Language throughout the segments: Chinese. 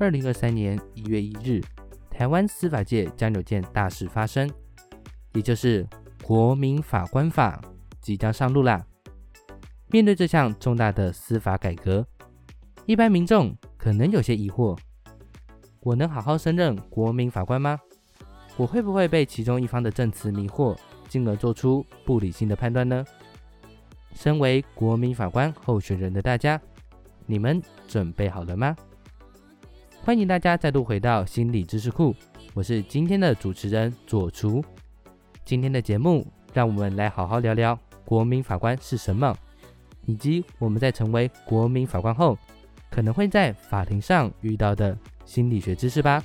二零二三年一月一日，台湾司法界将有件大事发生，也就是《国民法官法》即将上路啦。面对这项重大的司法改革，一般民众可能有些疑惑：我能好好胜任国民法官吗？我会不会被其中一方的证词迷惑，进而做出不理性的判断呢？身为国民法官候选人的大家，你们准备好了吗？欢迎大家再度回到心理知识库，我是今天的主持人左厨。今天的节目，让我们来好好聊聊国民法官是什么，以及我们在成为国民法官后，可能会在法庭上遇到的心理学知识吧。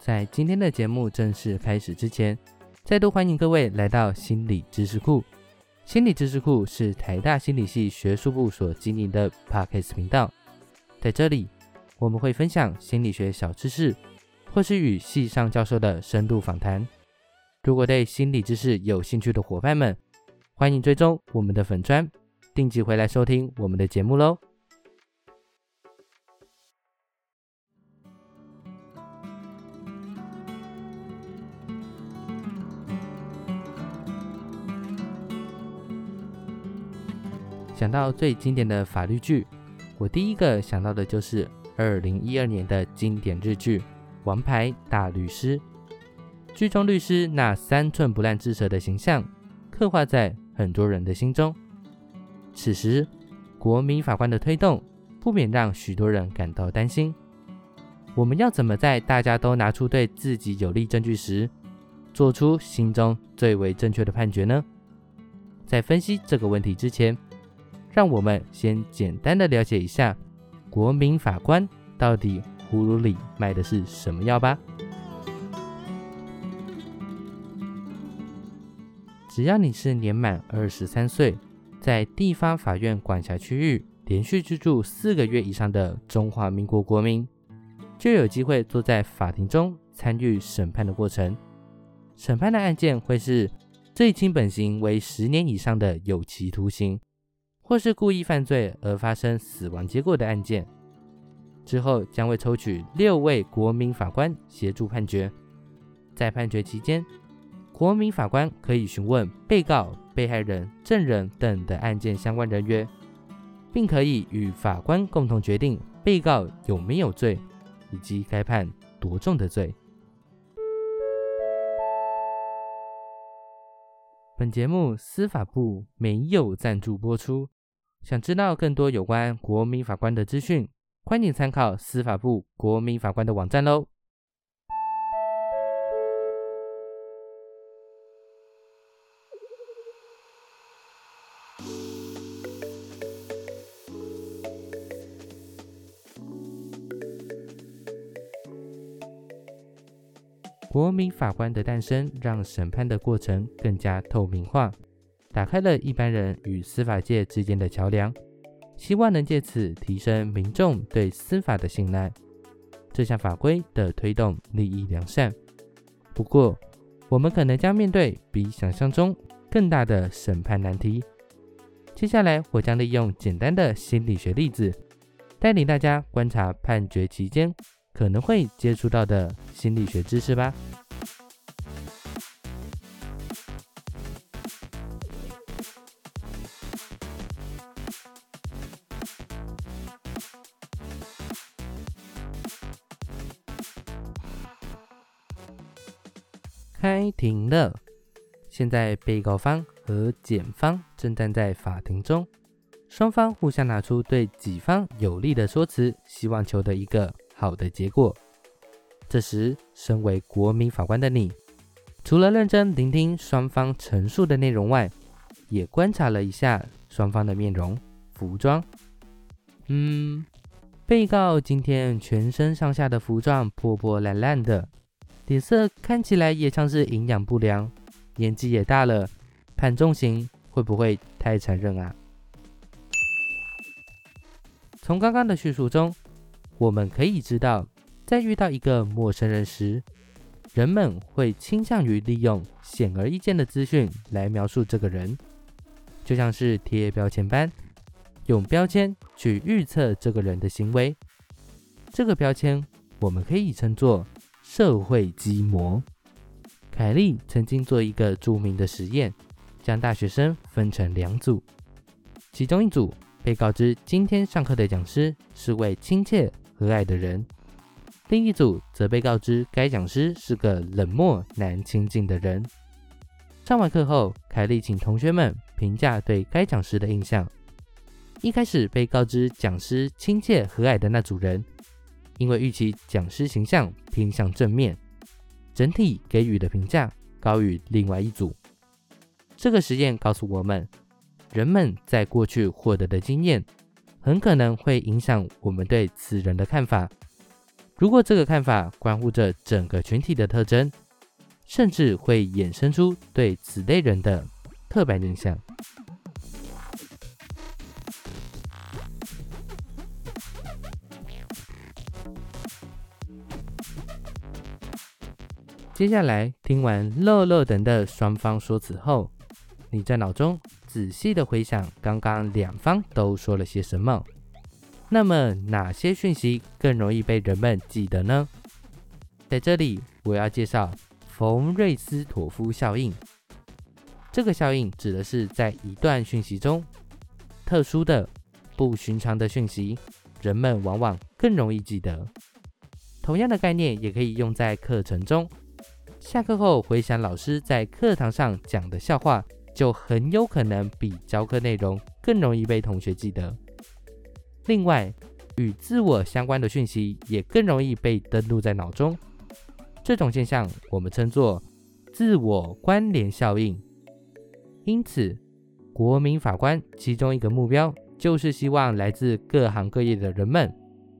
在今天的节目正式开始之前，再度欢迎各位来到心理知识库。心理知识库是台大心理系学术部所经营的 Podcast 频道，在这里我们会分享心理学小知识，或是与系上教授的深度访谈。如果对心理知识有兴趣的伙伴们，欢迎追踪我们的粉砖，定期回来收听我们的节目喽。想到最经典的法律剧，我第一个想到的就是二零一二年的经典日剧《王牌大律师》。剧中律师那三寸不烂之舌的形象，刻画在很多人的心中。此时，国民法官的推动，不免让许多人感到担心。我们要怎么在大家都拿出对自己有利证据时，做出心中最为正确的判决呢？在分析这个问题之前，让我们先简单的了解一下，国民法官到底葫芦里卖的是什么药吧。只要你是年满二十三岁，在地方法院管辖区域连续居住四个月以上的中华民国国民，就有机会坐在法庭中参与审判的过程。审判的案件会是最轻本刑为十年以上的有期徒刑。或是故意犯罪而发生死亡结果的案件，之后将会抽取六位国民法官协助判决。在判决期间，国民法官可以询问被告、被害人、证人等的案件相关人员，并可以与法官共同决定被告有没有罪，以及该判多重的罪。本节目司法部没有赞助播出。想知道更多有关国民法官的资讯，欢迎参考司法部国民法官的网站喽。国民法官的诞生，让审判的过程更加透明化。打开了一般人与司法界之间的桥梁，希望能借此提升民众对司法的信赖。这项法规的推动利益良善，不过我们可能将面对比想象中更大的审判难题。接下来，我将利用简单的心理学例子，带领大家观察判决期间可能会接触到的心理学知识吧。开庭了。现在被告方和检方正站在法庭中，双方互相拿出对己方有利的说辞，希望求得一个好的结果。这时，身为国民法官的你，除了认真聆听双方陈述的内容外，也观察了一下双方的面容、服装。嗯，被告今天全身上下的服装破破烂烂的。脸色看起来也像是营养不良，年纪也大了，判重刑会不会太残忍啊？从刚刚的叙述中，我们可以知道，在遇到一个陌生人时，人们会倾向于利用显而易见的资讯来描述这个人，就像是贴标签般，用标签去预测这个人的行为。这个标签我们可以称作社会基模。凯利曾经做一个著名的实验，将大学生分成两组，其中一组被告知今天上课的讲师是位亲切和蔼的人。另一组则被告知该讲师是个冷漠难亲近的人。上完课后，凯莉请同学们评价对该讲师的印象。一开始被告知讲师亲切和蔼的那组人，因为预期讲师形象偏向正面，整体给予的评价高于另外一组。这个实验告诉我们，人们在过去获得的经验，很可能会影响我们对此人的看法。如果这个看法关乎着整个群体的特征，甚至会衍生出对此类人的刻板印象。接下来听完乐乐等的双方说辞后，你在脑中仔细的回想刚刚两方都说了些什么。那么哪些讯息更容易被人们记得呢？在这里，我要介绍冯瑞斯托夫效应。这个效应指的是在一段讯息中，特殊的、不寻常的讯息，人们往往更容易记得。同样的概念也可以用在课程中。下课后回想老师在课堂上讲的笑话，就很有可能比教课内容更容易被同学记得。另外，与自我相关的讯息也更容易被登录在脑中。这种现象我们称作自我关联效应。因此，国民法官其中一个目标就是希望来自各行各业的人们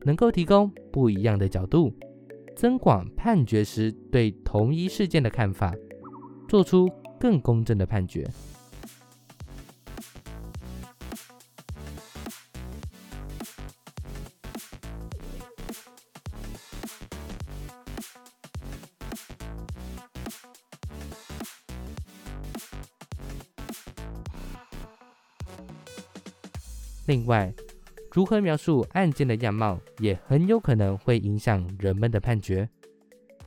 能够提供不一样的角度，增广判决时对同一事件的看法，做出更公正的判决。另外，如何描述案件的样貌，也很有可能会影响人们的判决。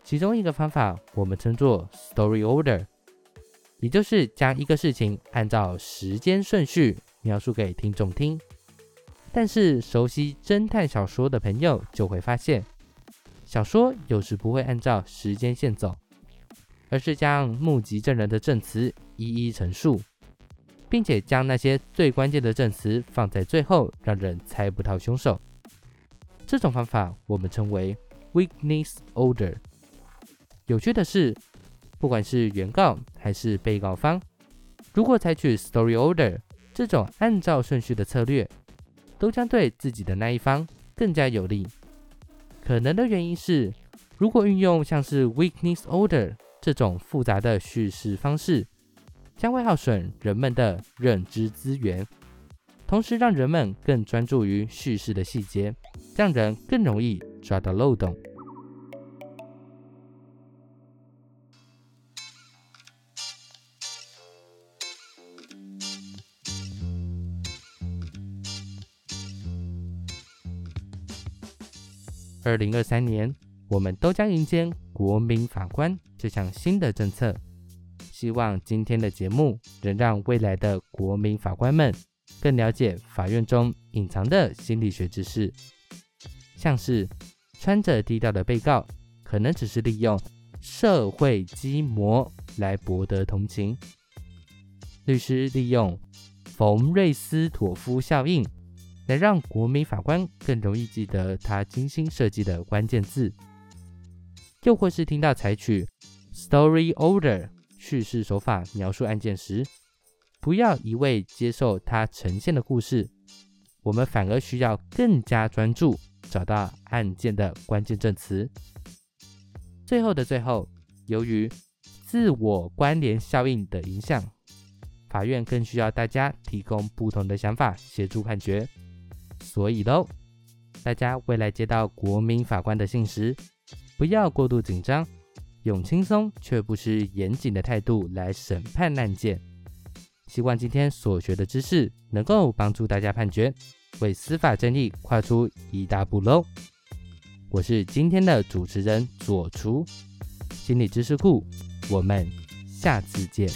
其中一个方法，我们称作 story order，也就是将一个事情按照时间顺序描述给听众听。但是，熟悉侦探小说的朋友就会发现，小说有时不会按照时间线走，而是将目击证人的证词一一陈述。并且将那些最关键的证词放在最后，让人猜不到凶手。这种方法我们称为 witness order。有趣的是，不管是原告还是被告方，如果采取 story order 这种按照顺序的策略，都将对自己的那一方更加有利。可能的原因是，如果运用像是 witness order 这种复杂的叙事方式。将会耗损人们的认知资源，同时让人们更专注于叙事的细节，让人更容易抓到漏洞。二零二三年，我们都将迎接国民法官这项新的政策。希望今天的节目能让未来的国民法官们更了解法院中隐藏的心理学知识，像是穿着低调的被告可能只是利用社会基模来博得同情，律师利用冯瑞斯托夫效应来让国民法官更容易记得他精心设计的关键字，又或是听到采取 story order。叙事手法描述案件时，不要一味接受它呈现的故事，我们反而需要更加专注，找到案件的关键证词。最后的最后，由于自我关联效应的影响，法院更需要大家提供不同的想法，协助判决。所以喽，大家未来接到国民法官的信时，不要过度紧张。用轻松却不失严谨的态度来审判案件。希望今天所学的知识能够帮助大家判决，为司法正义跨出一大步喽。我是今天的主持人左厨，心理知识库，我们下次见。